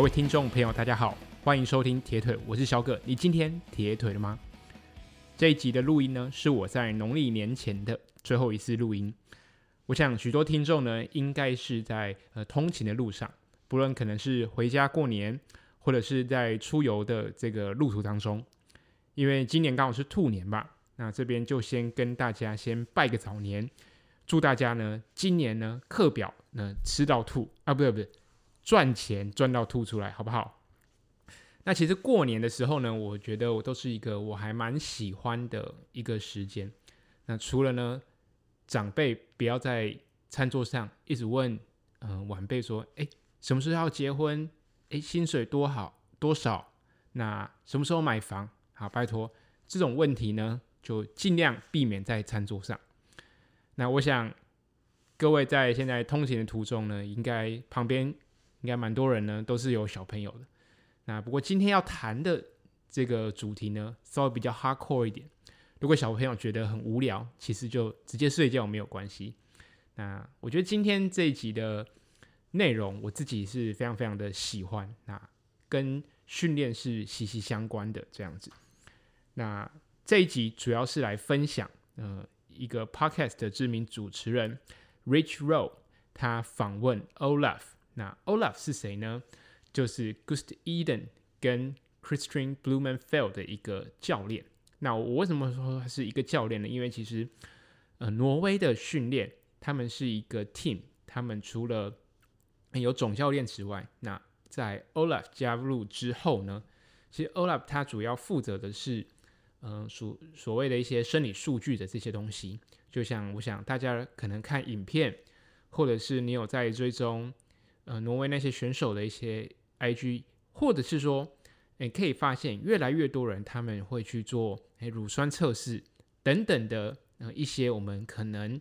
各位听众朋友，大家好，欢迎收听铁腿，我是小葛。你今天铁腿了吗？这一集的录音呢，是我在农历年前的最后一次录音。我想许多听众呢，应该是在呃通勤的路上，不论可能是回家过年，或者是在出游的这个路途当中。因为今年刚好是兔年吧，那这边就先跟大家先拜个早年，祝大家呢今年呢课表呢吃到吐啊，不对不对。赚钱赚到吐出来，好不好？那其实过年的时候呢，我觉得我都是一个我还蛮喜欢的一个时间。那除了呢，长辈不要在餐桌上一直问，嗯、晚辈说，哎，什么时候要结婚？哎，薪水多好多少？那什么时候买房？好，拜托，这种问题呢，就尽量避免在餐桌上。那我想各位在现在通勤的途中呢，应该旁边。应该蛮多人呢，都是有小朋友的。那不过今天要谈的这个主题呢，稍微比较 hardcore 一点。如果小朋友觉得很无聊，其实就直接睡觉没有关系。那我觉得今天这一集的内容，我自己是非常非常的喜欢。那跟训练是息息相关的这样子。那这一集主要是来分享，呃，一个 podcast 的知名主持人 Rich Roll，他访问 Olaf。那 Olaf 是谁呢？就是 Gust Eden 跟 Christian Blumenfeld 的一个教练。那我为什么说他是一个教练呢？因为其实，呃，挪威的训练他们是一个 team，他们除了有总教练之外，那在 Olaf 加入之后呢，其实 Olaf 他主要负责的是，嗯、所所谓的一些生理数据的这些东西。就像我想大家可能看影片，或者是你有在追踪。呃，挪威那些选手的一些 IG，或者是说，你可以发现越来越多人他们会去做乳酸测试等等的呃一些我们可能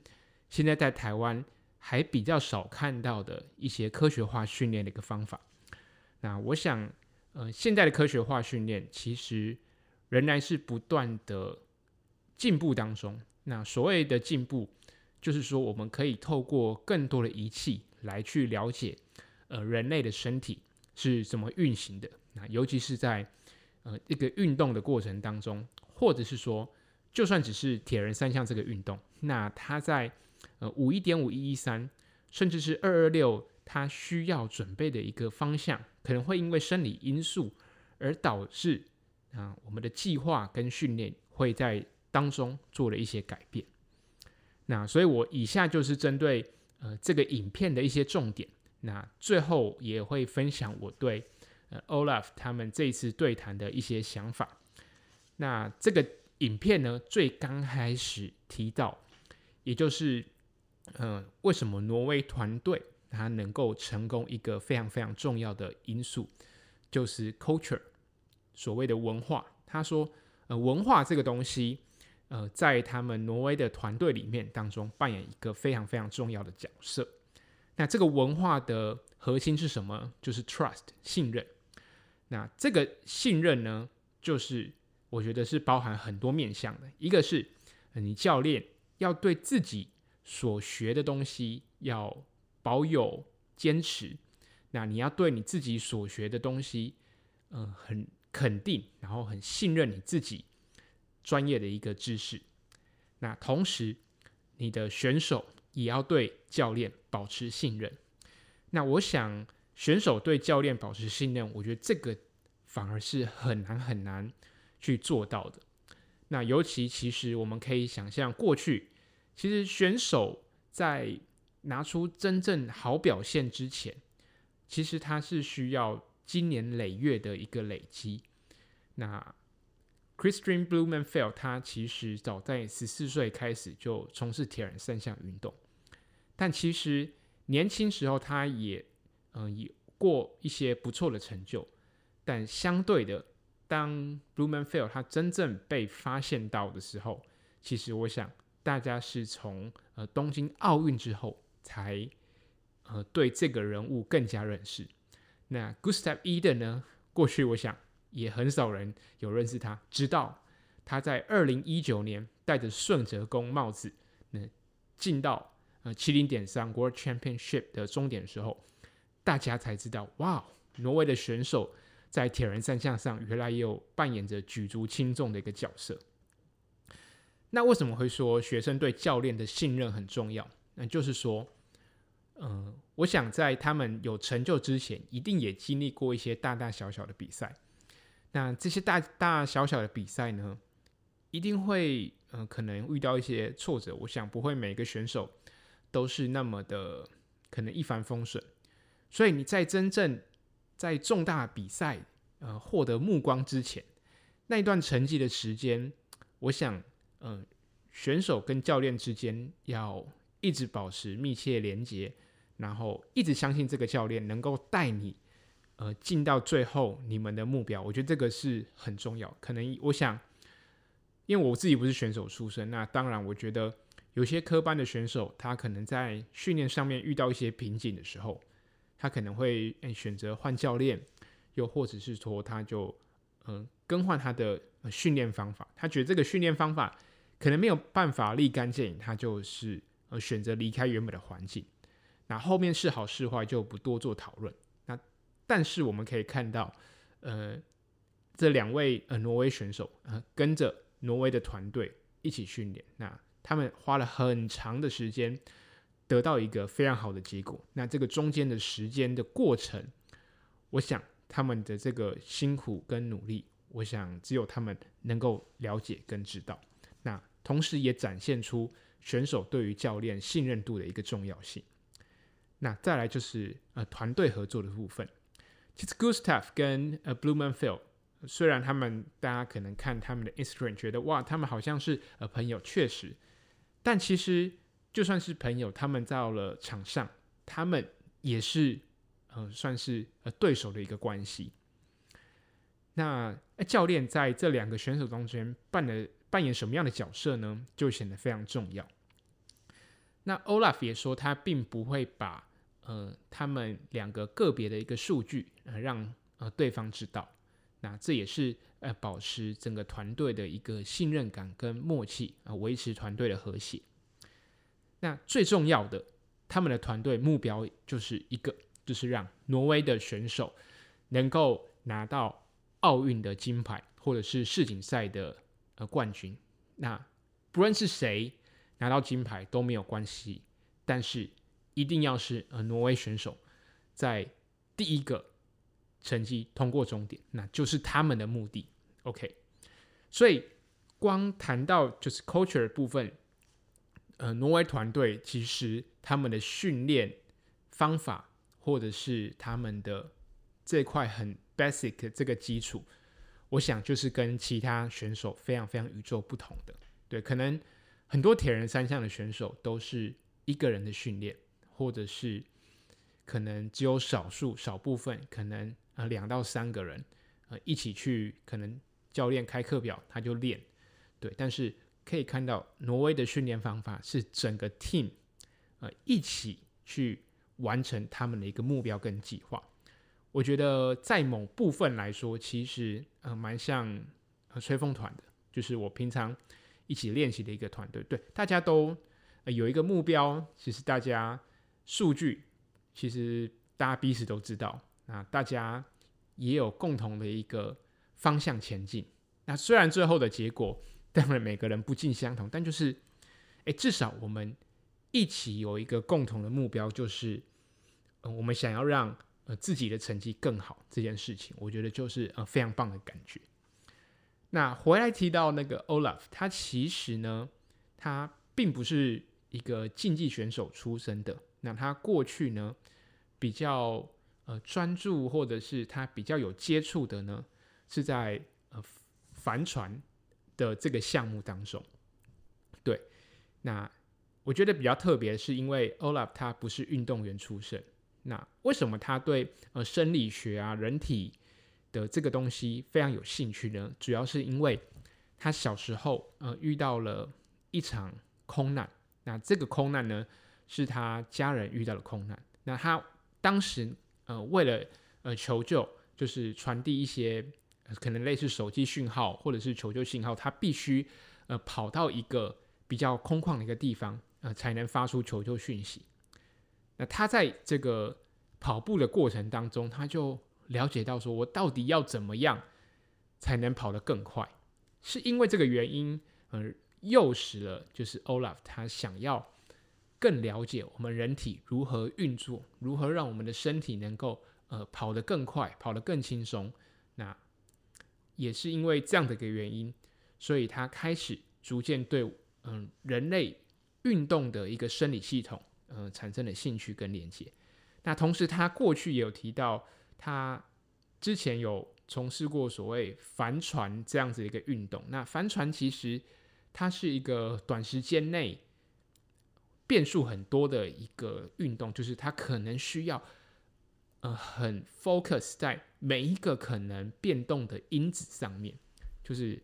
现在在台湾还比较少看到的一些科学化训练的一个方法。那我想，呃，现在的科学化训练其实仍然是不断的进步当中。那所谓的进步，就是说我们可以透过更多的仪器来去了解。呃，人类的身体是怎么运行的？那尤其是在呃一个运动的过程当中，或者是说，就算只是铁人三项这个运动，那它在呃五一点五一一三，甚至是二二六，它需要准备的一个方向，可能会因为生理因素而导致啊、我们的计划跟训练会在当中做了一些改变。那所以，我以下就是针对呃这个影片的一些重点。那最后也会分享我对呃 Olaf 他们这一次对谈的一些想法。那这个影片呢，最刚开始提到，也就是呃为什么挪威团队它能够成功一个非常非常重要的因素，就是 culture 所谓的文化。他说呃文化这个东西呃在他们挪威的团队里面当中扮演一个非常非常重要的角色。那这个文化的核心是什么？就是 trust 信任。那这个信任呢，就是我觉得是包含很多面向的。一个是你教练要对自己所学的东西要保有坚持，那你要对你自己所学的东西，嗯、呃，很肯定，然后很信任你自己专业的一个知识。那同时，你的选手。也要对教练保持信任。那我想，选手对教练保持信任，我觉得这个反而是很难很难去做到的。那尤其其实我们可以想象，过去其实选手在拿出真正好表现之前，其实他是需要经年累月的一个累积。那 Christian Blumenfeld 他其实早在十四岁开始就从事铁人三项运动，但其实年轻时候他也嗯、有过一些不错的成就，但相对的，当 Blumenfeld 他真正被发现到的时候，其实我想大家是从呃东京奥运之后才呃对这个人物更加认识。那 Gustav Eden 呢？过去我想。也很少人有认识他，直到他在二零一九年戴着顺泽公帽子，那进到呃七零点三 World Championship 的终点的时候，大家才知道，哇，挪威的选手在铁人三项上原来也有扮演着举足轻重的一个角色。那为什么会说学生对教练的信任很重要？那就是说，嗯、呃，我想在他们有成就之前，一定也经历过一些大大小小的比赛。那这些大大小小的比赛呢，一定会，嗯、呃，可能遇到一些挫折。我想不会每个选手都是那么的可能一帆风顺。所以你在真正在重大比赛，呃，获得目光之前，那一段成绩的时间，我想，嗯、呃，选手跟教练之间要一直保持密切连接，然后一直相信这个教练能够带你。呃，进到最后你们的目标，我觉得这个是很重要。可能我想，因为我自己不是选手出身，那当然我觉得有些科班的选手，他可能在训练上面遇到一些瓶颈的时候，他可能会选择换教练，又或者是说他就嗯、更换他的训练方法。他觉得这个训练方法可能没有办法立竿见影，他就是呃选择离开原本的环境。那后面是好是坏就不多做讨论。但是我们可以看到，呃，这两位呃挪威选手，呃，跟着挪威的团队一起训练，那他们花了很长的时间，得到一个非常好的结果。那这个中间的时间的过程，我想他们的这个辛苦跟努力，我想只有他们能够了解跟知道。那同时也展现出选手对于教练信任度的一个重要性。那再来就是呃团队合作的部分。其实 Gustav 跟呃 Blummenfelt，虽然他们大家可能看他们的 Instagram 觉得哇，他们好像是呃朋友，确实，但其实就算是朋友，他们到了场上，他们也是呃算是呃对手的一个关系。那教练在这两个选手中间扮的扮演什么样的角色呢？就显得非常重要。那 Olaf 也说，他并不会把。呃，他们两个个别的一个数据，呃，让呃对方知道，那这也是呃保持整个团队的一个信任感跟默契啊，呃，维持团队的和谐。那最重要的，他们的团队目标就是一个，就是让挪威的选手能够拿到奥运的金牌，或者是世锦赛的呃冠军。那不论是谁拿到金牌都没有关系，但是。一定要是呃挪威选手在第一个成绩通过终点，那就是他们的目的。OK，所以光谈到就是 culture 的部分，呃，挪威团队其实他们的训练方法或者是他们的这块很 basic 的这个基础，我想就是跟其他选手非常非常与众不同的。对，可能很多铁人三项的选手都是一个人的训练。或者是可能只有少数少部分，可能呃两到三个人呃一起去，可能教练开课表他就练，对。但是可以看到挪威的训练方法是整个 team 呃一起去完成他们的一个目标跟计划。我觉得在某部分来说，其实呃蛮像呃吹风团的，就是我平常一起练习的一个团队，对，大家都呃有一个目标，其实大家。数据其实大家彼此都知道，那大家也有共同的一个方向前进。那虽然最后的结果当然每个人不尽相同，但就是，诶，至少我们一起有一个共同的目标，就是，呃，我们想要让呃自己的成绩更好这件事情，我觉得就是呃非常棒的感觉。那回来提到那个 Olaf，他其实呢，他并不是一个竞技选手出身的。那他过去呢，比较呃专注，或者是他比较有接触的呢，是在呃帆船的这个项目当中。对，那我觉得比较特别，是因为 Olaf 他不是运动员出身。那为什么他对呃生理学啊、人体的这个东西非常有兴趣呢？主要是因为他小时候呃遇到了一场空难。那这个空难呢，是他家人遇到了空难，那他当时呃为了呃求救，就是传递一些、呃、可能类似手机讯号或者是求救信号，他必须呃跑到一个比较空旷的一个地方，呃才能发出求救讯息。那他在这个跑步的过程当中，他就了解到说，我到底要怎么样才能跑得更快？是因为这个原因而诱使了，就是 Olaf 他想要更了解我们人体如何运作，如何让我们的身体能够呃跑得更快，跑得更轻松。那也是因为这样的一个原因，所以他开始逐渐对嗯、人类运动的一个生理系统呃产生了兴趣跟连接。那同时，他过去也有提到，他之前有从事过所谓帆船这样子一个运动。那帆船其实它是一个短时间内变数很多的一个运动，就是它可能需要呃很 focus 在每一个可能变动的因子上面，就是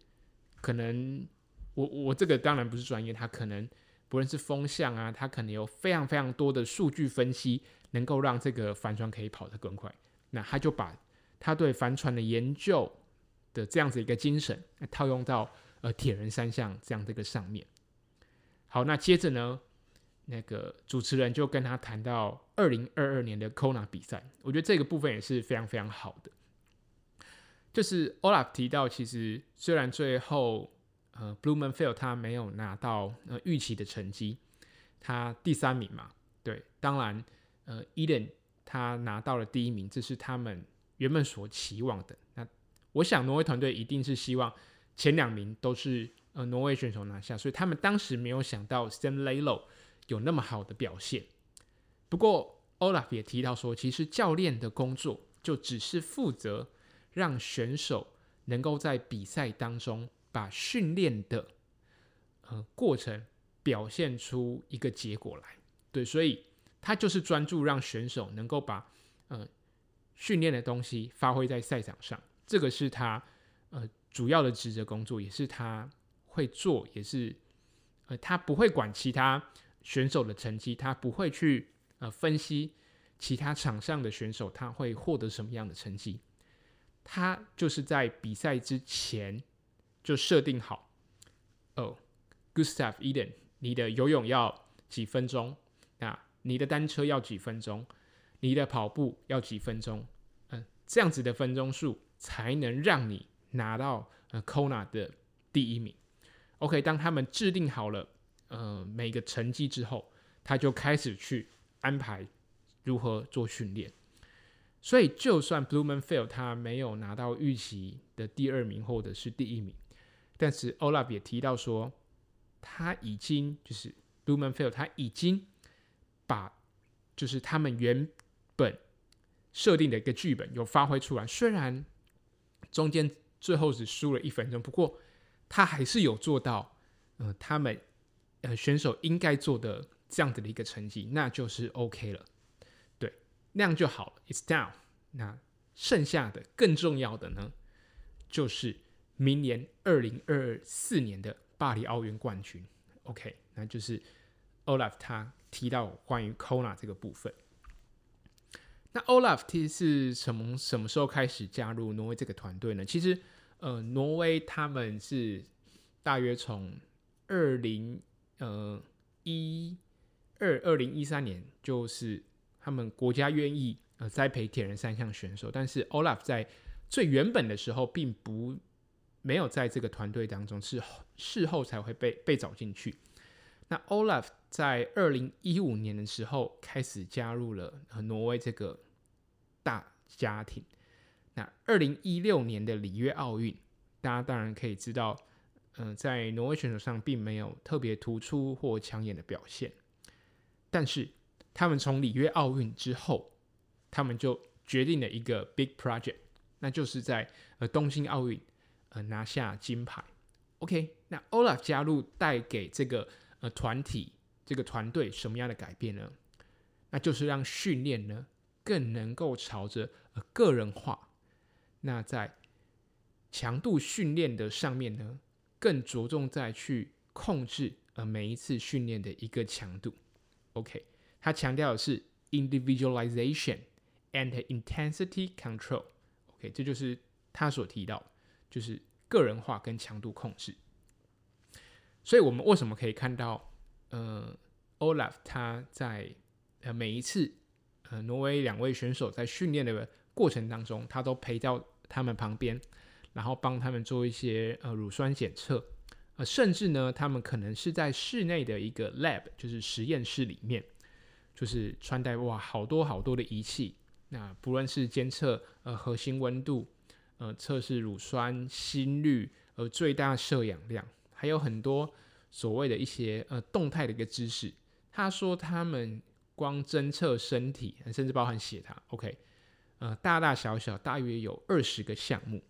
可能我我这个当然不是专业，它可能不论是风向啊，它可能有非常非常多的数据分析。能够让这个帆船可以跑得更快，那他就把他对帆船的研究的这样子一个精神套用到呃铁人三项这样的一个上面。好，那接着呢，那个主持人就跟他谈到二零二二年的 Kona 比赛，我觉得这个部分也是非常非常好的。就是 Olaf 提到，其实虽然最后呃 Blummenfelt 他没有拿到呃预期的成绩，他第三名嘛，对，当然。呃，Eden 他拿到了第一名，这是他们原本所期望的。那我想挪威团队一定是希望前两名都是呃挪威选手拿下，所以他们当时没有想到 Sam Laidlow 有那么好的表现。不过 Olaf 也提到说，其实教练的工作就只是负责让选手能够在比赛当中把训练的呃过程表现出一个结果来。对，所以。他就是专注让选手能够把呃训练的东西发挥在赛场上，这个是他呃主要的职责工作，也是他会做，也是呃他不会管其他选手的成绩，他不会去呃分析其他场上的选手他会获得什么样的成绩，他就是在比赛之前就设定好哦，Gustav Eden，你的游泳要几分钟啊？你的单车要几分钟？你的跑步要几分钟？嗯，这样子的分钟数才能让你拿到呃 Kona 的第一名。OK，当他们制定好了呃每个成绩之后，他就开始去安排如何做训练。所以，就算 Blummenfelt 他没有拿到预期的第二名或者是第一名，但是 Olaf 也提到说，他已经就是 Blummenfelt 他已经。把就是他们原本设定的一个剧本有发挥出来，虽然中间最后只输了一分钟，不过他还是有做到，呃，他们呃选手应该做的这样子的一个成绩，那就是 OK 了，对，那样就好了，It's down。那剩下的更重要的呢，就是明年二零二四年的巴黎奥运冠军，OK，那就是 Olaf 他。提到关于 Kona 这个部分，那 Olaf T 是从什么时候开始加入挪威这个团队呢？其实，呃，挪威他们是大约从二零呃一二二零一三年，就是他们国家愿意呃栽培铁人三项选手，但是 Olaf 在最原本的时候并不没有在这个团队当中，是事后才会被被找进去。那 Olaf 在二零一五年的时候开始加入了挪威这个大家庭。那二零一六年的里约奥运，大家当然可以知道，嗯、呃，在挪威选手上并没有特别突出或抢眼的表现。但是他们从里约奥运之后，他们就决定了一个 big project，那就是在呃东京奥运呃拿下金牌。OK，那 Olaf 加入带给这个。呃，团体这个团队什么样的改变呢？那就是让训练呢更能够朝着呃个人化。那在强度训练的上面呢，更着重在去控制呃每一次训练的一个强度。OK，他强调的是 individualization and intensity control。OK，这就是他所提到，就是个人化跟强度控制。所以，我们为什么可以看到，呃，Olaf 他在呃每一次呃挪威两位选手在训练的过程当中，他都陪到他们旁边，然后帮他们做一些呃乳酸检测，呃，甚至呢，他们可能是在室内的一个 lab，就是实验室里面，就是穿戴哇好多好多的仪器，那不论是监测呃核心温度，呃测试乳酸、心率，呃最大摄氧量，还有很多所谓的一些呃动态的一个知识。他说他们。光侦测身体，甚至包含血糖，OK，呃，大大小小大约有二十个项目，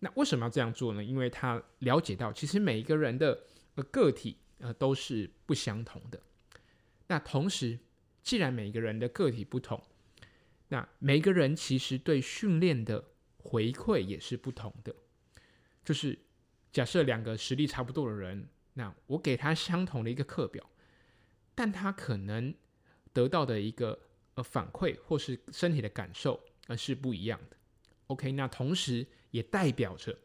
那为什么要这样做呢？因为他了解到，其实每一个人的呃个体呃都是不相同的。那同时，既然每一个人的个体不同，那每个人其实对训练的回馈也是不同的。就是假设两个实力差不多的人，那我给他相同的一个课表。但他可能得到的一个呃反馈或是身体的感受呃是不一样的。OK，那同时也代表着，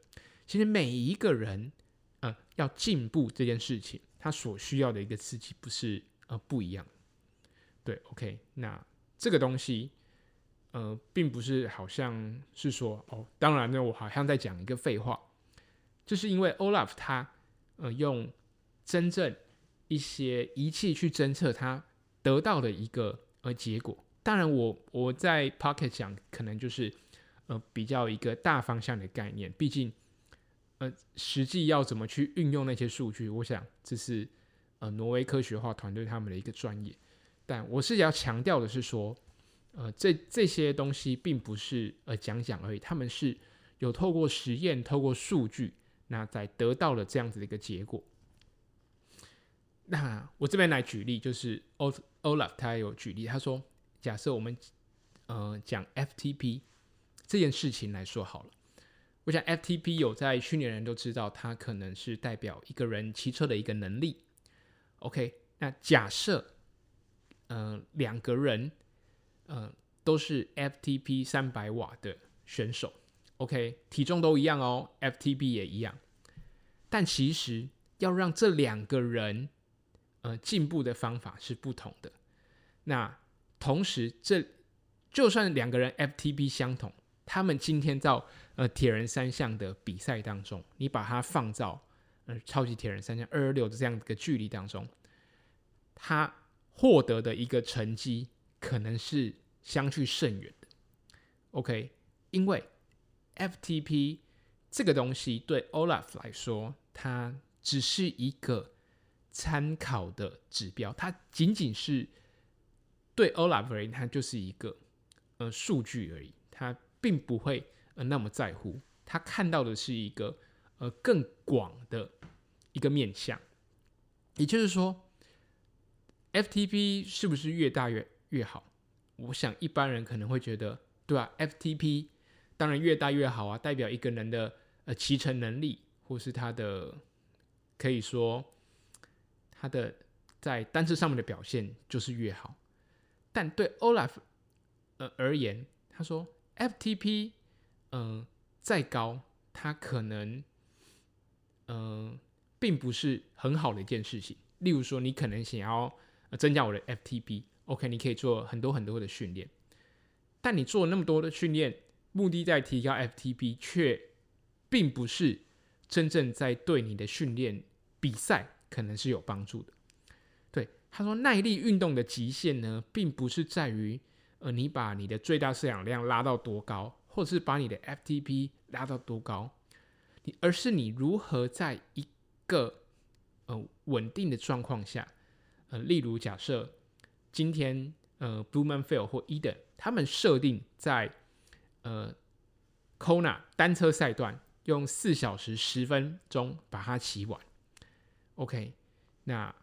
其实每一个人呃要进步这件事情，他所需要的一个刺激不是呃不一样。对，OK，那这个东西呃并不是好像是说哦，当然呢，我好像在讲一个废话，就是因为 Olaf 他呃用真正。一些仪器去侦测他得到的一个呃结果，当然我我在 Pocket 讲可能就是呃比较一个大方向的概念，毕竟呃实际要怎么去运用那些数据，我想这是呃挪威科学化团队他们的一个专业，但我是要强调的是说，呃这这些东西并不是呃讲讲而已，他们是有透过实验、透过数据，那在得到了这样子的一个结果。那我这边来举例，就是 Olaf 他有举例，他说，假设我们呃讲 FTP 这件事情来说好了，我想 FTP 有在训练人都知道，它可能是代表一个人骑车的一个能力。OK，那假设呃两个人呃都是 FTP 三百瓦的选手，OK，体重都一样哦，FTP 也一样，但其实要让这两个人呃，进步的方法是不同的。那同时，这就算两个人 FTP 相同，他们今天在呃铁人三项的比赛当中，你把它放到呃超级铁人三项二二六的这样一个距离当中，他获得的一个成绩可能是相去甚远的。OK，因为 FTP 这个东西对 Olaf 来说，它只是一个。参考的指标，它仅仅是对 Olaf 而言，它就是一个呃数据而已，并不会呃那么在乎。他看到的是一个呃更广的一个面向，也就是说，FTP 是不是越大越越好？我想一般人可能会觉得，对吧？FTP 当然越大越好啊，代表一个人的呃骑乘能力，或是他的可以说。他的在单车上面的表现就是越好，但对 Olaf 呃而言，他说 FTP 嗯、再高，它可能嗯、并不是很好的一件事情。例如说，你可能想要增加我的 FTP，OK，你可以做很多很多的训练，但你做那么多的训练，目的在提高 FTP，却并不是真正在对你的训练比赛。可能是有帮助的。对，他说耐力运动的极限呢，并不是在于呃你把你的最大摄氧量拉到多高，或者是把你的 FTP 拉到多高，你而是你如何在一个呃稳定的状况下，呃，例如假设今天呃 Blummenfelt 或 Eden 他们设定在呃 Kona 单车赛段用四小时十分钟把它骑完。OK，那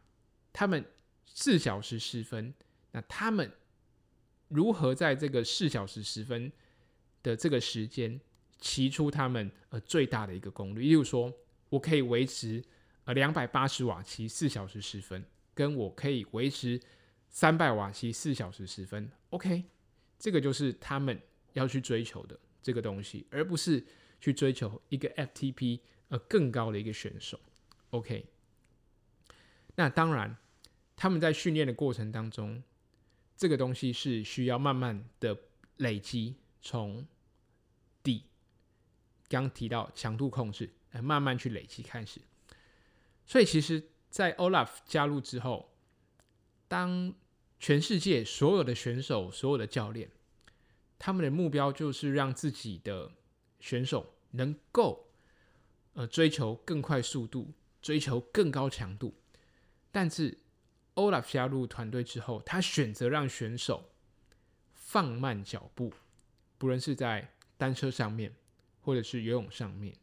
他们四小时十分，那他们如何在这个四小时十分的这个时间骑出他们呃最大的一个功率？例如说，我可以维持呃两百八十瓦骑四小时十分，跟我可以维持三百瓦骑四小时十分。OK，这个就是他们要去追求的这个东西，而不是去追求一个 FTP 呃更高的一个选手。OK。那当然，他们在训练的过程当中，这个东西是需要慢慢的累积，从底刚提到强度控制，慢慢去累积开始。所以其实，在 Olaf 加入之后，当全世界所有的选手、所有的教练，他们的目标就是让自己的选手能够呃追求更快速度，追求更高强度。但是 Olaf 加入团队之后，他选择让选手放慢脚步，不论是在单车上面，或者是游泳上面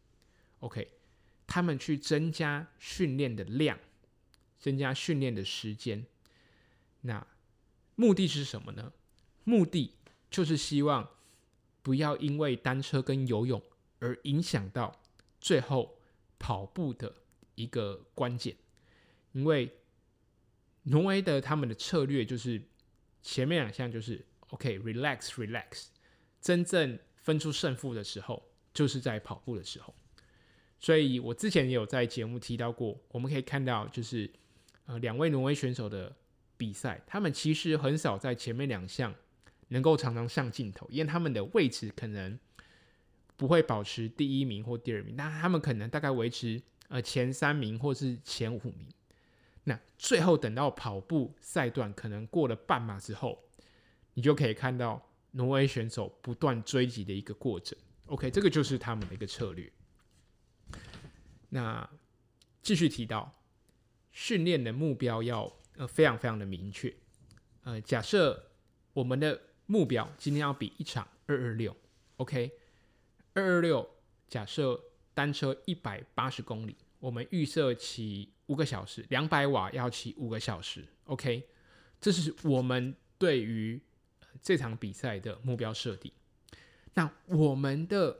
，OK，他们去增加训练的量，增加训练的时间。那目的是什么呢？目的就是希望不要因为单车跟游泳而影响到最后跑步的一个关键。因为挪威的他们的策略就是前面两项就是 OK，relax，relax，、真正分出胜负的时候就是在跑步的时候。所以我之前也有在节目提到过，我们可以看到就是呃两位挪威选手的。比赛，他们其实很少在前面两项能够常常上镜头，因为他们的位置可能不会保持第一名或第二名，那他们可能大概维持呃前三名或是前五名。那最后等到跑步赛段可能过了半马之后，你就可以看到挪威选手不断追击的一个过程。OK，这个就是他们的一个策略。那继续提到训练的目标要。呃，非常非常的明确。呃，假设我们的目标今天要比一场二二六，OK，二二六，假设单车一百八十公里，我们预设骑五个小时，两百瓦要骑五个小时，OK，这是我们对于这场比赛的目标设定。那我们的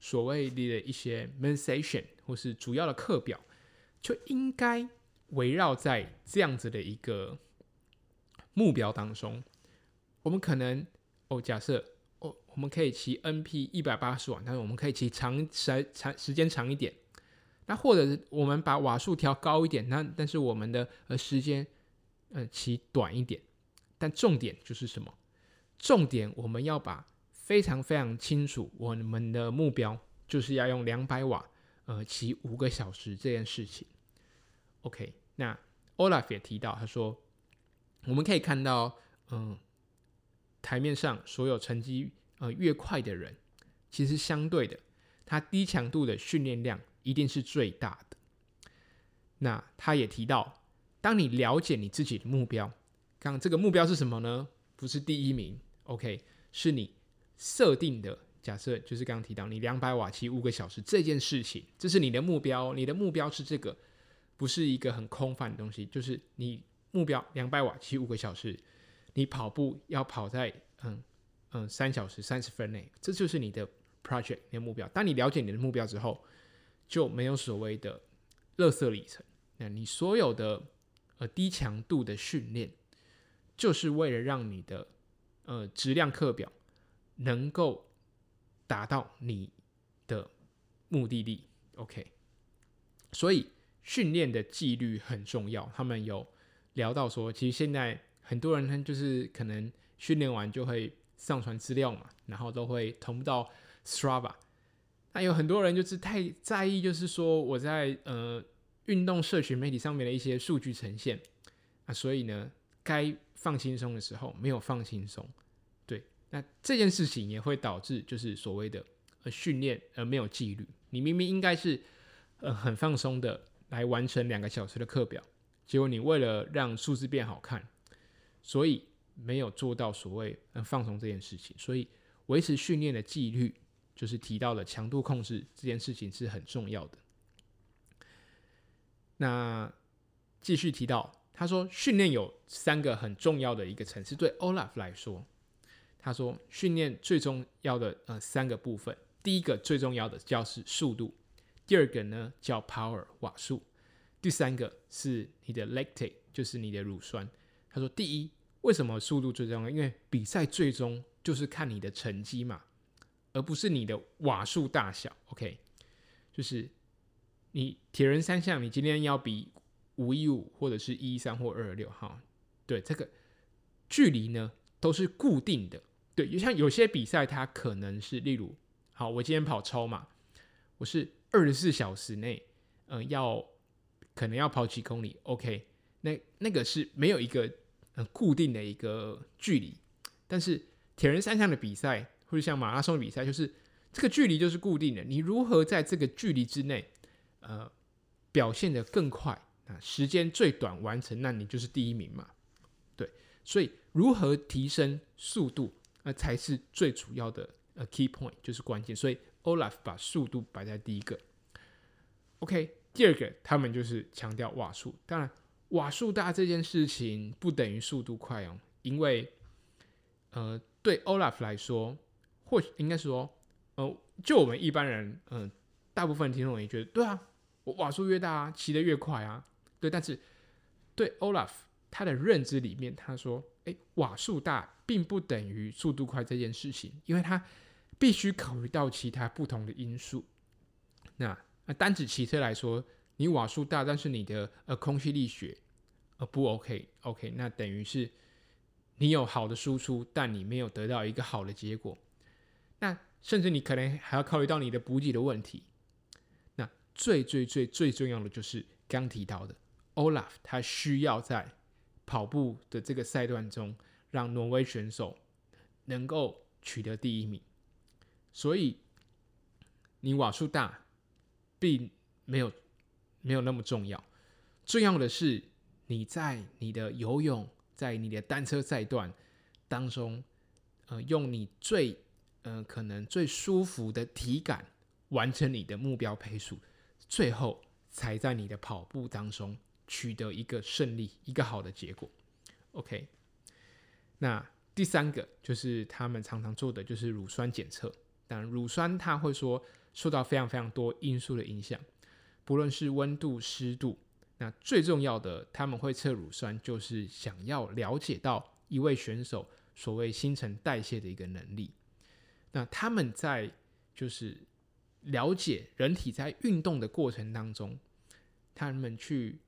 所谓的一些 main session 或是主要的课表，就应该。围绕在这样子的一个目标当中，我们可能哦，假设哦，我们可以骑 NP 一百八十瓦，但是我们可以骑长时长时间长一点。那或者我们把瓦数调高一点，那但是我们的呃时间呃骑短一点。但重点就是什么？重点我们要把非常非常清楚，我们的目标就是要用两百瓦呃骑五个小时这件事情。OK，那 Olaf 也提到，他说，我们可以看到，嗯，台面上所有成绩呃越快的人，其实相对的，他低强度的训练量一定是最大的。那他也提到，当你了解你自己的目标，刚这个目标是什么呢？不是第一名，OK，是你设定的。假设就是刚刚提到，你两百瓦骑五个小时这件事情，这是你的目标，你的目标是这个。不是一个很空泛的东西，就是你目标两百瓦骑五个小时，你跑步要跑在嗯嗯三小时三十分内，这就是你的 project 你的目标。当你了解你的目标之后，就没有所谓的垃圾里程。那你所有的呃低强度的训练，就是为了让你的呃质量课表能够达到你的目的地。OK，所以。训练的纪律很重要。他们有聊到说，其实现在很多人他就是可能训练完就会上传资料嘛，然后都会同步到 Strava。那有很多人就是太在意，就是说我在呃运动社群媒体上面的一些数据呈现啊，所以呢，该放轻松的时候没有放轻松。对，那这件事情也会导致就是所谓的呃训练而没有纪律。你明明应该是呃很放松的。来完成两个小时的课表，结果你为了让数字变好看，所以没有做到所谓呃放松这件事情。所以维持训练的纪律，就是提到了强度控制这件事情是很重要的。那继续提到，他说训练有三个很重要的一个层次。对 Olaf 来说，他说训练最重要的呃三个部分，第一个最重要的叫是速度。第二个呢叫 power 瓦数，第三个是你的 lactate，就是你的乳酸。他说，第一，为什么速度最重要？因为比赛最终就是看你的成绩嘛，而不是你的瓦数大小。OK，就是你铁人三项，你今天要比五一五或者是一一三或二二六哈，对，这个距离呢都是固定的，对，就像有些比赛，它可能是例如，好，我今天跑超马，我是二十四小时内，呃，要可能要跑几公里，OK，那那个是没有一个固定的一个距离，但是铁人三项的比赛或者像马拉松比赛，就是这个距离就是固定的，你如何在这个距离之内，呃，表现得更快啊，时间最短完成，那你就是第一名嘛，对，所以如何提升速度？那才是最主要的呃 key point，就是关键。所以 Olaf 把速度摆在第一个。OK，第二个他们就是强调瓦数。当然，瓦数大这件事情不等于速度快哦，因为呃，对 Olaf 来说，或许应该是说，呃，就我们一般人，嗯、大部分听众也觉得，对啊，我瓦数越大啊，骑得越快啊，对。但是对 Olaf 他的认知里面，他说。诶，瓦数大并不等于速度快这件事情，因为他必须考虑到其他不同的因素。那那单指骑车来说，你瓦数大，但是你的呃空气力学呃不 OK OK，那等于是你有好的输出，但你没有得到一个好的结果。那甚至你可能还要考虑到你的补给的问题。那最最最最重要的就是刚提到的，Olaf 他需要在。跑步的这个赛段中，让挪威选手能够取得第一名，所以你瓦数大并没有没有那么重要，重要的是你在你的游泳，在你的单车赛段当中，呃，用你最呃可能最舒服的体感完成你的目标配速，最后才在你的跑步当中。取得一个胜利，一个好的结果。OK，那第三个就是他们常常做的就是乳酸检测。当然，乳酸它会说受到非常非常多因素的影响，不论是温度、湿度。那最重要的，他们会测乳酸，就是想要了解到一位选手所谓新陈代谢的一个能力。那他们在就是了解人体在运动的过程当中，他们去。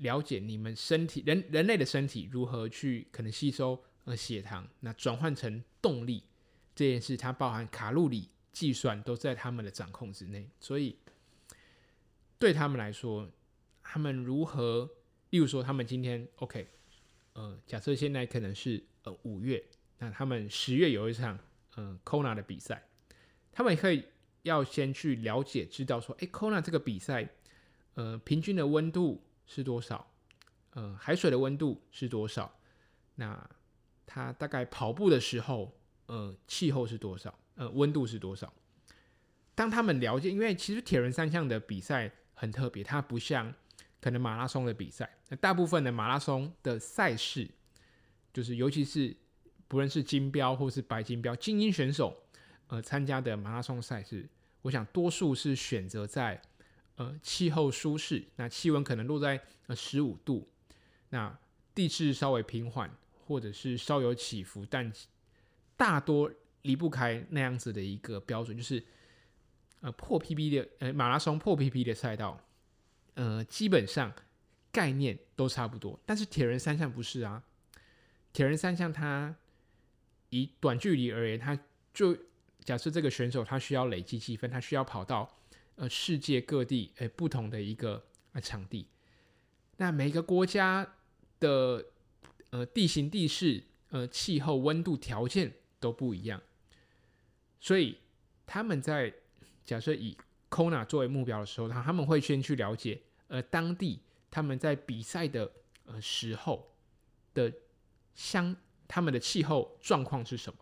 了解你们身体人人类的身体如何去可能吸收呃血糖，那转换成动力这件事，它包含卡路里计算都在他们的掌控之内。所以对他们来说，他们如何，例如说他们今天 OK，呃，假设现在可能是呃五月，那他们十月有一场呃 Kona 的比赛，他们可以要先去了解知道说，哎，Kona 这个比赛呃平均的温度。是多少？呃，海水的温度是多少？那他大概跑步的时候，呃，气候是多少？呃，温度是多少？当他们了解，因为其实铁人三项的比赛很特别，它不像可能马拉松的比赛。那大部分的马拉松的赛事，就是尤其是不论是金标或是白金标精英选手，呃，参加的马拉松赛事，我想多数是选择在。呃，气候舒适，那气温可能落在呃十五度，那地势稍微平缓，或者是稍有起伏，但大多离不开那样子的一个标准，就是呃破 PB 的呃马拉松破 PB 的赛道，呃基本上概念都差不多。但是铁人三项不是啊，铁人三项它以短距离而言，他就假设这个选手他需要累积积分，他需要跑到。呃，世界各地诶、欸，不同的一个呃场地，那每个国家的呃地形地势、呃气候、温度条件都不一样，所以他们在假设以 Kona 作为目标的时候，他他们会先去了解呃当地他们在比赛的呃时候的相他们的气候状况是什么？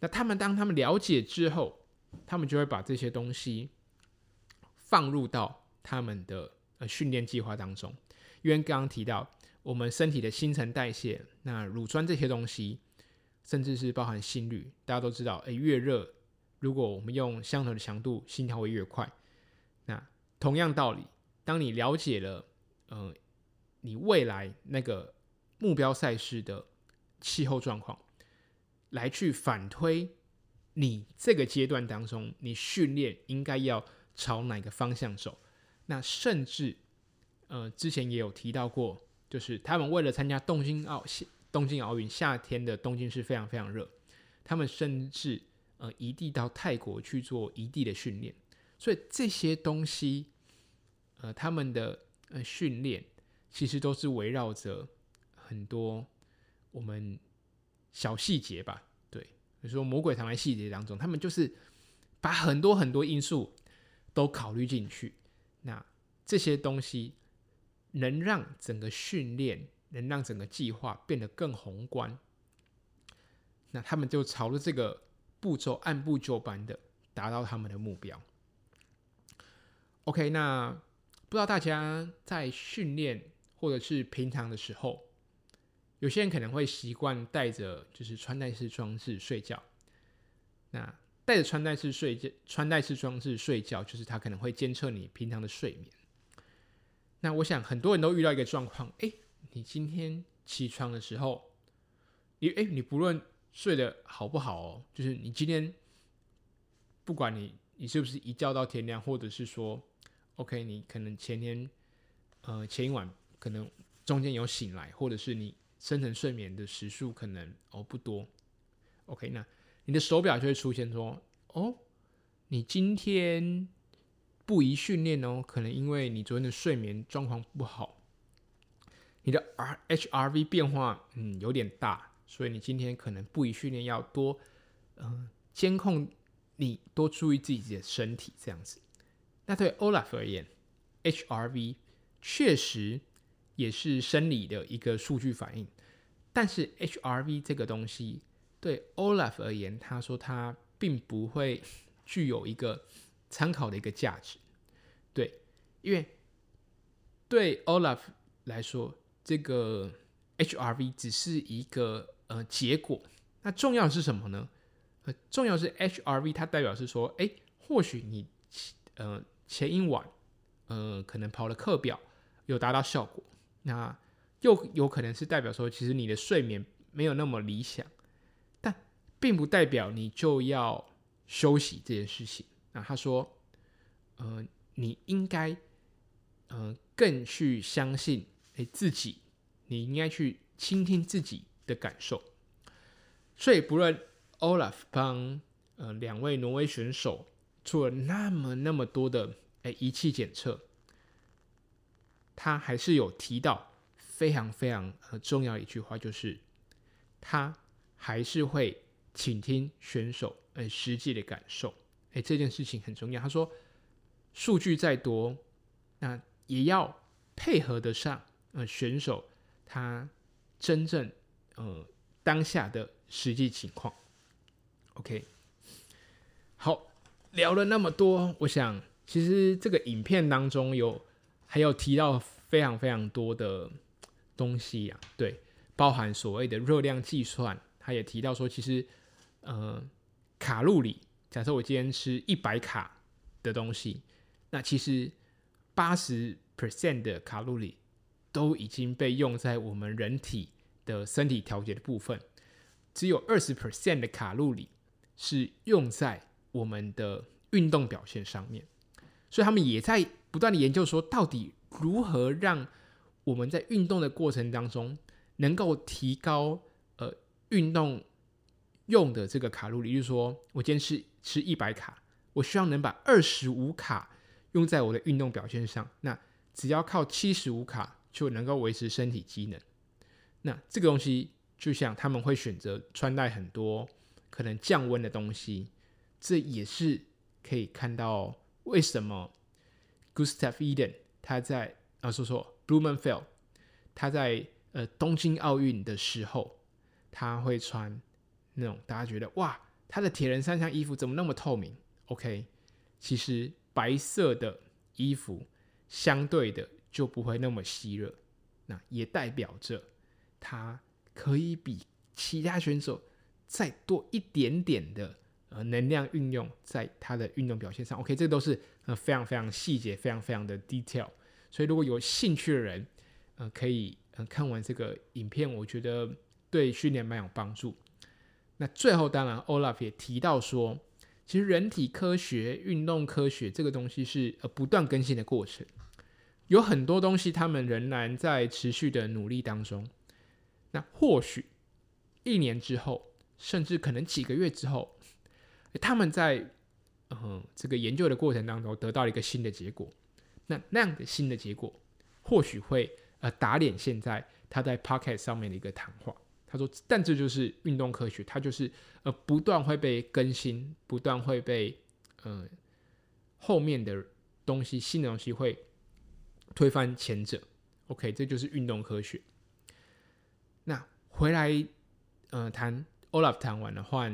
那他们当他们了解之后，他们就会把这些东西。放入到他们的呃训练计划当中，因为刚刚提到我们身体的新陈代谢，那乳酸这些东西，甚至是包含心率，大家都知道，诶，越热，如果我们用相同的强度，心跳会越快。那同样道理，当你了解了，呃，你未来那个目标赛事的气候状况，来去反推你这个阶段当中，你训练应该要。朝哪个方向走？那甚至，呃，之前也有提到过，就是他们为了参加东京奥夏东京奥运，夏天的东京是非常非常热。他们甚至呃移地到泰国去做移地的训练。所以这些东西，呃，他们的呃训练其实都是围绕着很多我们小细节吧。对，比如说魔鬼藏在细节当中，他们就是把很多很多因素都考虑进去。那这些东西能让整个训练，能让整个计划变得更宏观。那他们就朝着这个步骤按部就班的达到他们的目标。OK，那不知道大家在训练或者是平常的时候，有些人可能会习惯带着就是穿戴式装置睡觉。那带着穿戴式睡觉、穿戴式装置睡觉，就是它可能会监测你平常的睡眠。那我想很多人都遇到一个状况，哎，你今天起床的时候，你哎，你不论睡得好不好哦，就是你今天不管你你是不是一觉到天亮，或者是说。OK，你可能前天，呃，前一晚可能中间有醒来，或者是你深层睡眠的时数可能哦不多。OK，那你的手表就会出现说，哦，你今天不宜训练哦，可能因为你昨天的睡眠状况不好，你的 R HRV 变化嗯有点大，所以你今天可能不宜训练，要多嗯、呃、监控你，多注意自己的身体这样子。那对 Olaf 而言，HRV 确实也是生理的一个数据反应，但是 HRV 这个东西对 Olaf 而言，他说他并不会具有一个参考的一个价值，对，因为对 Olaf 来说，这个 HRV 只是一个呃结果，那重要的是什么呢？呃，重要是 HRV 它代表是说，哎，或许你呃。前一晚，呃，可能跑了课表有达到效果，那又有可能是代表说，其实你的睡眠没有那么理想，但并不代表你就要休息这件事情。那他说，呃，你应该，呃，更去相信诶自己，你应该去倾听自己的感受。所以，不论 Olaf 帮呃两位挪威选手。做了那么那么多的诶仪器检测，他还是有提到非常非常呃重要一句话，就是他还是会倾听选手呃实际的感受。诶，这件事情很重要。他说，数据再多，那也要配合得上呃选手他真正呃当下的实际情况。OK，好。聊了那么多，我想其实这个影片当中有还有提到非常非常多的东西啊，对，包含所谓的热量计算，他也提到说，其实呃卡路里，假设我今天吃一百卡的东西，那其实八十 percent 的卡路里都已经被用在我们人体的身体调节的部分，只有二十 percent 的卡路里是用在。我们的运动表现上面，所以他们也在不断的研究说，到底如何让我们在运动的过程当中，能够提高呃运动用的这个卡路里。就是说我今天吃吃一百卡，我希望能把二十五卡用在我的运动表现上，那只要靠七十五卡就能够维持身体机能。那这个东西就像他们会选择穿戴很多可能降温的东西。这也是可以看到为什么 Gustav Eden，他在啊说说 Blumenfeld，他在呃东京奥运的时候他会穿那种大家觉得哇他的铁人三项衣服怎么那么透明？OK，其实白色的衣服相对的就不会那么吸热，那也代表着他可以比其他选手再多一点点的。呃，能量运用在他的运动表现上，OK，这都是呃非常非常细节，非常非常的 detail。所以如果有兴趣的人，呃，可以呃看完这个影片，我觉得对训练蛮有帮助。那最后，当然，Olaf 也提到说，其实人体科学、运动科学这个东西是呃不断更新的过程，有很多东西他们仍然在持续的努力当中。那或许一年之后，甚至可能几个月之后，他们在嗯这个研究的过程当中得到了一个新的结果。那那样的新的结果，或许会呃打脸现在他在 Podcast 上面的一个谈话。他说：“但这就是运动科学，它就是呃不断会被更新，不断会被呃后面的东西、新的东西会推翻前者。OK，这就是运动科学。那回来呃谈 Olaf 谈完的话，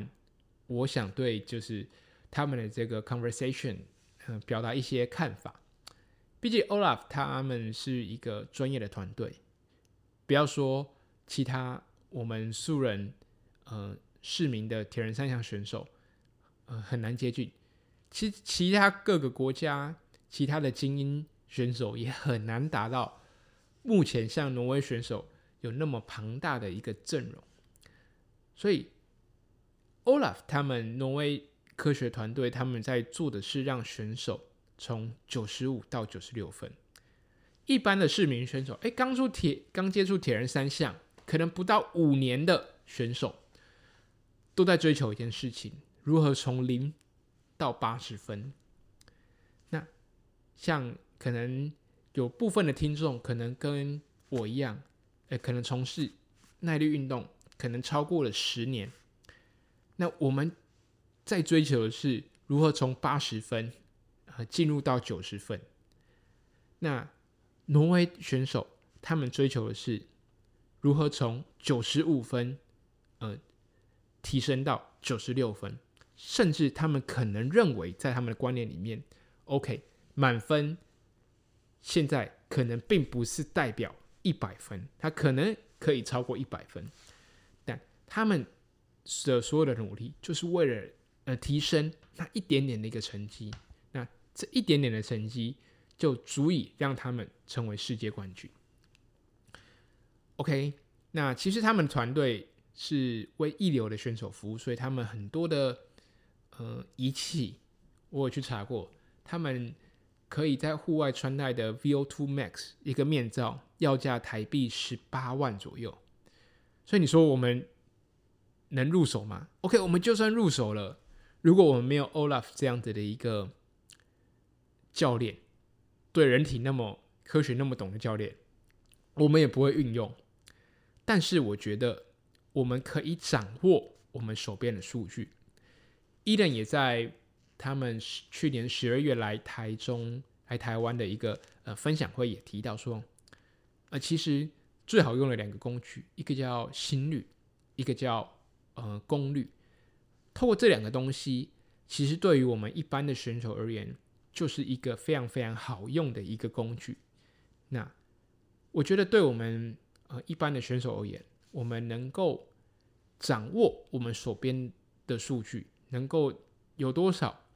我想对就是他们的这个 conversation、呃、表达一些看法。毕竟 Olaf 他们是一个专业的团队，不要说其他。”我们素人，呃，市民的铁人三项选手，呃，很难接近。其其他各个国家，其他的精英选手也很难达到。目前像挪威选手有那么庞大的一个阵容，所以 Olaf 他们挪威科学团队他们在做的是让选手从九十五到九十六分。一般的市民选手，哎，刚出铁，刚接触铁人三项。可能不到五年的选手都在追求一件事情：如何从零到八十分。那像可能有部分的听众可能跟我一样，呃，可能从事耐力运动，可能超过了十年。那我们在追求的是如何从八十分呃进入到九十分。那挪威选手他们追求的是。如何从九十五分，呃，提升到九十六分，甚至他们可能认为，在他们的观念里面，OK，满分现在可能并不是代表一百分，他可能可以超过一百分，但他们的所有的努力，就是为了呃提升那一点点的一个成绩，那这一点点的成绩就足以让他们成为世界冠军。OK，那其实他们团队是为一流的选手服务，所以他们很多的呃仪器，我有去查过，他们可以在户外穿戴的 VO2 Max 一个面罩，要价台币十八万左右。所以你说我们能入手吗？OK，我们就算入手了，如果我们没有 Olaf 这样子的一个教练，对人体那么科学那么懂的教练，我们也不会运用。但是我觉得我们可以掌握我们手边的数据。伊人也在他们去年十二月来台中、来台湾的一个呃分享会也提到说，呃，其实最好用的两个工具，一个叫心率，一个叫呃功率。透过这两个东西，其实对于我们一般的选手而言，就是一个非常非常好用的一个工具。那我觉得对我们。呃，一般的选手而言，我们能够掌握我们手边的数据，能够有多少，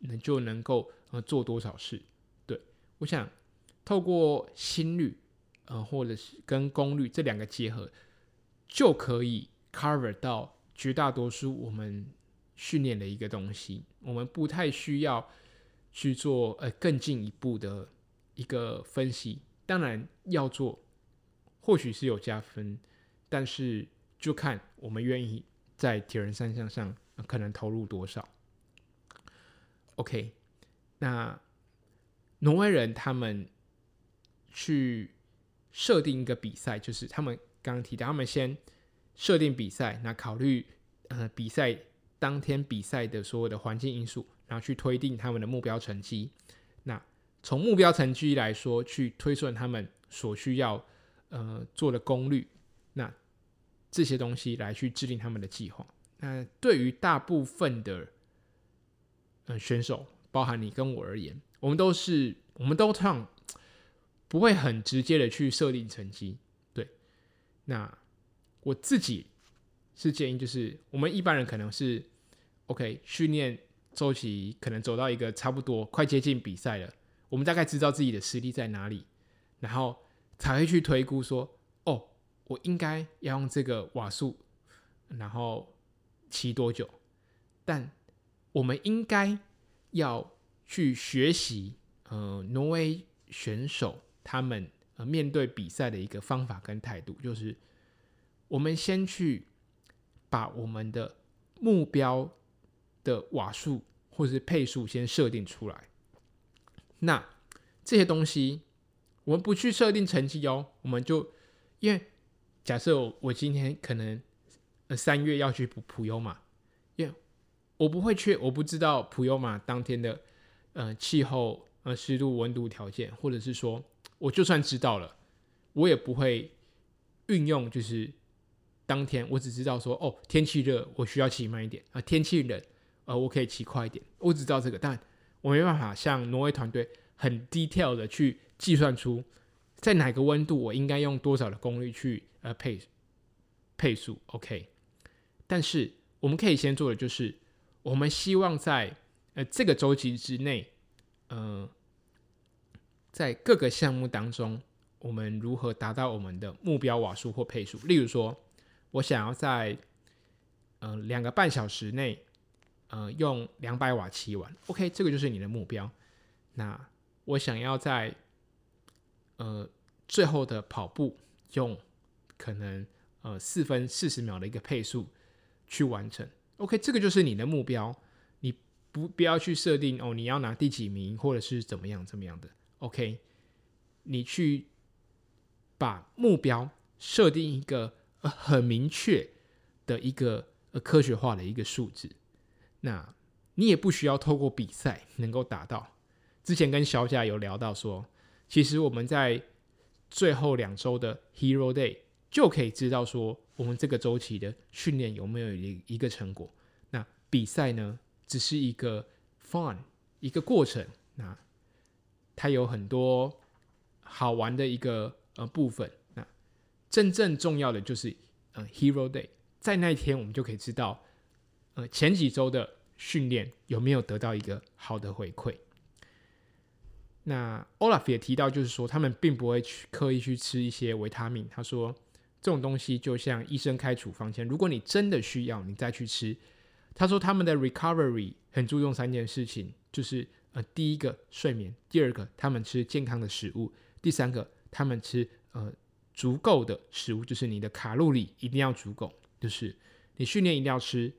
能就能够呃做多少事。对，我想透过心率，呃，或者是跟功率这两个结合，就可以 cover 到绝大多数我们训练的一个东西。我们不太需要去做呃更进一步的一个分析，当然要做。或许是有加分，但是就看我们愿意在铁人三项上可能投入多少。OK，那挪威人他们去设定一个比赛，就是他们刚刚提到，他们先设定比赛，那考虑呃比赛当天比赛的所有的环境因素，然后去推定他们的目标成绩。那从目标成绩来说，去推算他们所需要。呃，做的功率，那这些东西来去制定他们的计划。那对于大部分的呃选手，包含你跟我而言，我们都是，我们都唱，不会很直接的去设定成绩。对，那我自己是建议，就是我们一般人可能是 OK 训练周期可能走到一个差不多快接近比赛了，我们大概知道自己的实力在哪里，然后。才会去推估说，哦，我应该要用这个瓦数，然后骑多久？但我们应该要去学习，呃，挪威选手他们呃面对比赛的一个方法跟态度，就是我们先去把我们的目标的瓦数或是配数先设定出来。那这些东西，我们不去设定成绩哦，我们就因为假设我我今天可能三月要去普普优嘛，因为我不会去，我不知道普优嘛当天的呃气候呃湿度温度条件，或者是说我就算知道了，我也不会运用就是。当天我只知道说哦，天气热，我需要骑慢一点啊；天气冷，呃，我可以骑快一点。我只知道这个，但我没办法像挪威团队很 detail 的去计算出在哪个温度我应该用多少的功率去呃配配速。OK，但是我们可以先做的就是，我们希望在呃这个周期之内，呃，在各个项目当中，我们如何达到我们的目标瓦数或配速？例如说。我想要在呃两个半小时内，呃用两百瓦骑完，OK，这个就是你的目标。那我想要在呃最后的跑步用可能呃四分四十秒的一个配速去完成，OK，这个就是你的目标。你不不要去设定哦，你要拿第几名或者是怎么样怎么样的，OK，你去把目标设定一个。很明确的一个呃科学化的一个数字，那你也不需要透过比赛能够达到。之前跟小贾有聊到说，其实我们在最后两周的 Hero Day 就可以知道说，我们这个周期的训练有没有一一个成果。那比赛呢，只是一个 fun 一个过程，那它有很多好玩的一个呃部分。真正重要的就是，呃，Hero Day，在那一天我们就可以知道，呃，前几周的训练有没有得到一个好的回馈。那 Olaf 也提到，就是说他们并不会去刻意去吃一些维他命。他说，这种东西就像医生开处方签，如果你真的需要，你再去吃。他说他们的 Recovery 很注重三件事情，就是呃，第一个睡眠，第二个他们吃健康的食物，第三个他们吃呃。足够的食物，就是你的卡路里一定要足够，就是你训练一定要吃，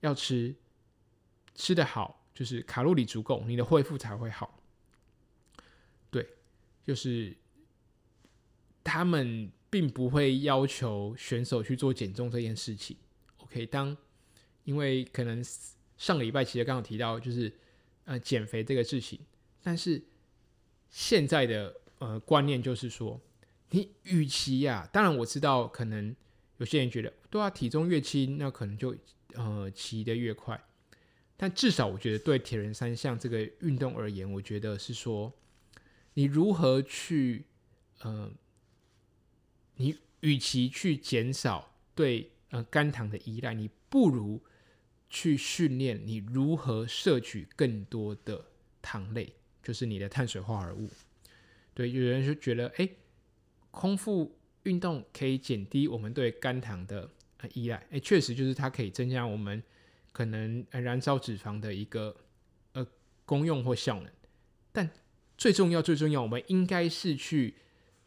要吃吃的好，就是卡路里足够，你的恢复才会好。对，就是他们并不会要求选手去做减重这件事情。OK，当因为可能上个礼拜其实刚好提到就是呃减肥这个事情，但是现在的呃观念就是说。你与其呀、啊，当然我知道，可能有些人觉得，对啊，体重越轻，那可能就呃骑得越快。但至少我觉得，对铁人三项这个运动而言，我觉得是说，你如何去呃，你与其去减少对呃肝糖的依赖，你不如去训练你如何摄取更多的糖类，就是你的碳水化合物。对，有人就觉得，哎。空腹运动可以减低我们对肝糖的依赖，诶，确实就是它可以增加我们可能燃烧脂肪的一个呃功用或效能。但最重要、最重要，我们应该是去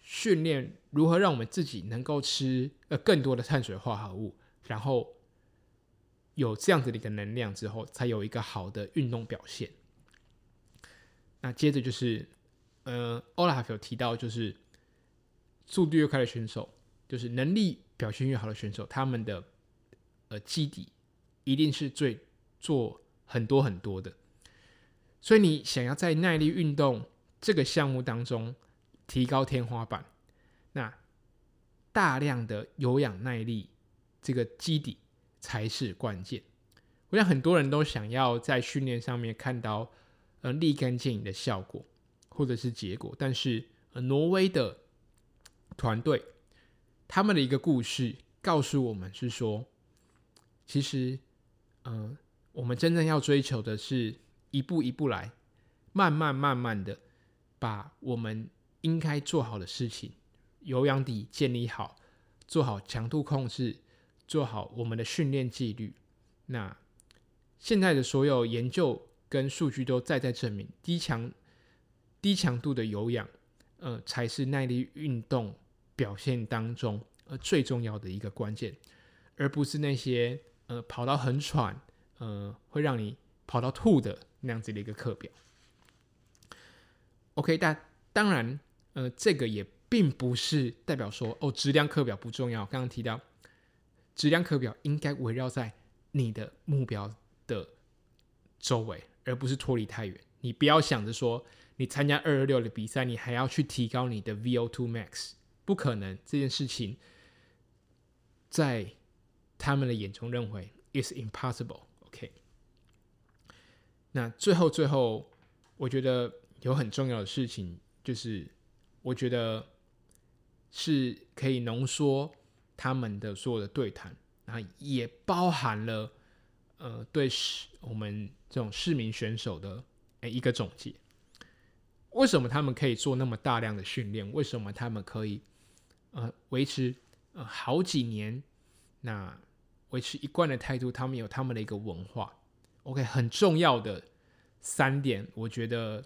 训练如何让我们自己能够吃呃更多的碳水化合物，然后有这样子的一个能量之后，才有一个好的运动表现。那接着就是呃，Olaf 有提到就是。速度越快的选手，就是能力表现越好的选手，他们的呃基底一定是最做很多很多的。所以你想要在耐力运动这个项目当中提高天花板，那大量的有氧耐力这个基底才是关键。我想很多人都想要在训练上面看到呃立竿见影的效果或者是结果，但是呃挪威的。团队他们的一个故事告诉我们是说，其实，呃，我们真正要追求的是一步一步来，慢慢慢慢的把我们应该做好的事情，有氧底建立好，做好强度控制，做好我们的训练纪律。那现在的所有研究跟数据都在在证明，低强低强度的有氧，呃，才是耐力运动表现当中，呃，最重要的一个关键，而不是那些呃跑到很喘，呃会让你跑到吐的那样子的一个课表。OK，但当然，呃，这个也并不是代表说哦，质量课表不重要。刚刚提到，质量课表应该围绕在你的目标的周围，而不是脱离太远。你不要想着说，你参加二二六的比赛，你还要去提高你的 VO2 max，不可能。这件事情在他们的眼中认为 is impossible。OK，那最后最后，我觉得。有很重要的事情，就是我觉得是可以浓缩他们的所有的对谈，然后也包含了呃对市我们这种市民选手的诶一个总结。为什么他们可以做那么大量的训练？为什么他们可以呃维持呃好几年？那维持一贯的态度，他们有他们的一个文化。OK，很重要的三点，我觉得。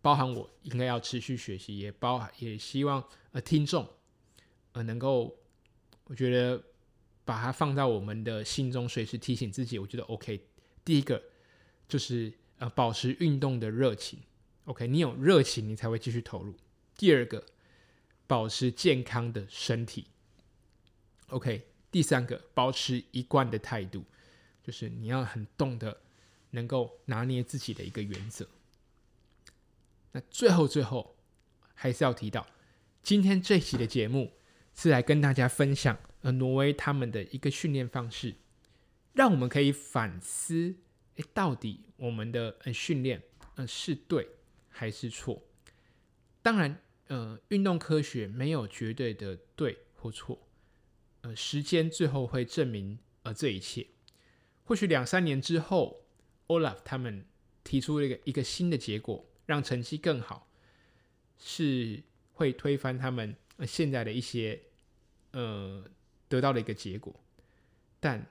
包含我应该要持续学习，也包含也希望呃听众呃能够，我觉得把它放到我们的心中，随时提醒自己。我觉得 OK。第一个就是呃保持运动的热情，OK，你有热情，你才会继续投入。第二个，保持健康的身体，OK。第三个，保持一贯的态度，就是你要很懂得能够拿捏自己的一个原则。那最后最后还是要提到，今天这期的节目是来跟大家分享呃挪威他们的一个训练方式，让我们可以反思，诶，到底我们的呃训练呃是对还是错？当然，呃，运动科学没有绝对的对或错，呃，时间最后会证明呃这一切。或许两三年之后，Olaf 他们提出了一个一个新的结果。让成绩更好，是会推翻他们现在的一些呃得到的一个结果。但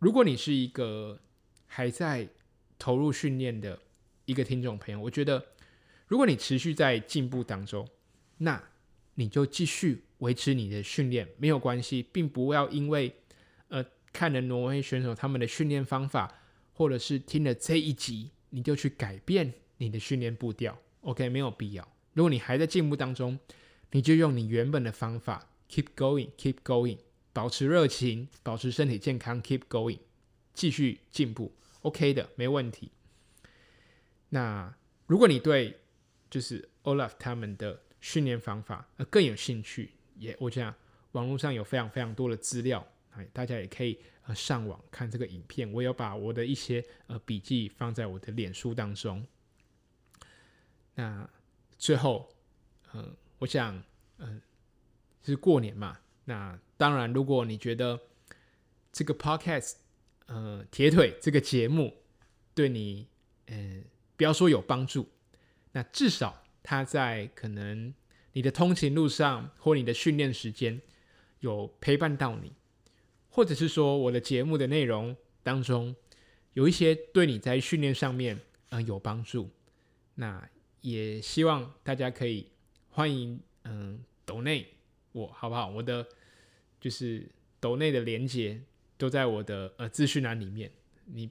如果你是一个还在投入训练的一个听众朋友，我觉得如果你持续在进步当中，那你就继续维持你的训练没有关系，并不要因为呃看了挪威选手他们的训练方法，或者是听了这一集，你就去改变。你的训练步调，OK，没有必要。如果你还在进步当中，你就用你原本的方法，keep going，keep going，保持热情，保持身体健康，keep going，继续进步，OK 的，没问题。那如果你对就是 Olaf 他们的训练方法呃更有兴趣，也我想网络上有非常非常多的资料，哎，大家也可以呃上网看这个影片。我有把我的一些呃笔记放在我的脸书当中。那最后，嗯、呃，我想，嗯、呃，是过年嘛。那当然，如果你觉得这个 podcast，呃，铁腿这个节目对你，嗯、呃，不要说有帮助，那至少它在可能你的通勤路上或你的训练时间有陪伴到你，或者是说我的节目的内容当中有一些对你在训练上面，嗯、呃，有帮助，那。也希望大家可以欢迎，嗯，抖内我好不好？我的就是抖内的连接都在我的呃资讯栏里面，你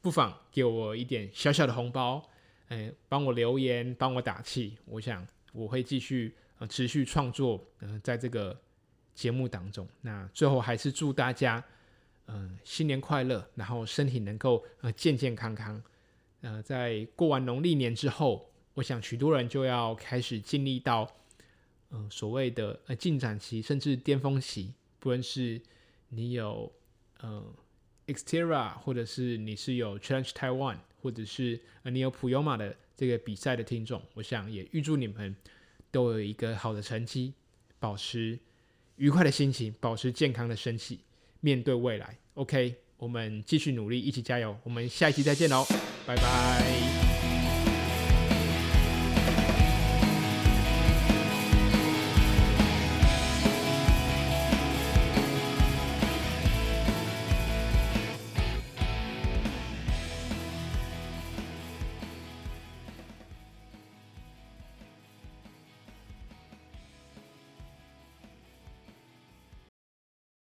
不妨给我一点小小的红包，嗯，帮我留言，帮我打气。我想我会继续呃持续创作，嗯、呃，在这个节目当中。那最后还是祝大家，嗯、呃，新年快乐，然后身体能够呃健健康康。呃，在过完农历年之后。我想，许多人就要开始经历到，呃，所谓的呃进展期，甚至巅峰期。不论是你有呃 Xterra，或者是你是有 Challenge Taiwan，或者是呃你有普悠玛的这个比赛的听众，我想也预祝你们都有一个好的成绩，保持愉快的心情，保持健康的身体，面对未来。OK，我们继续努力，一起加油。我们下一期再见喽，拜拜。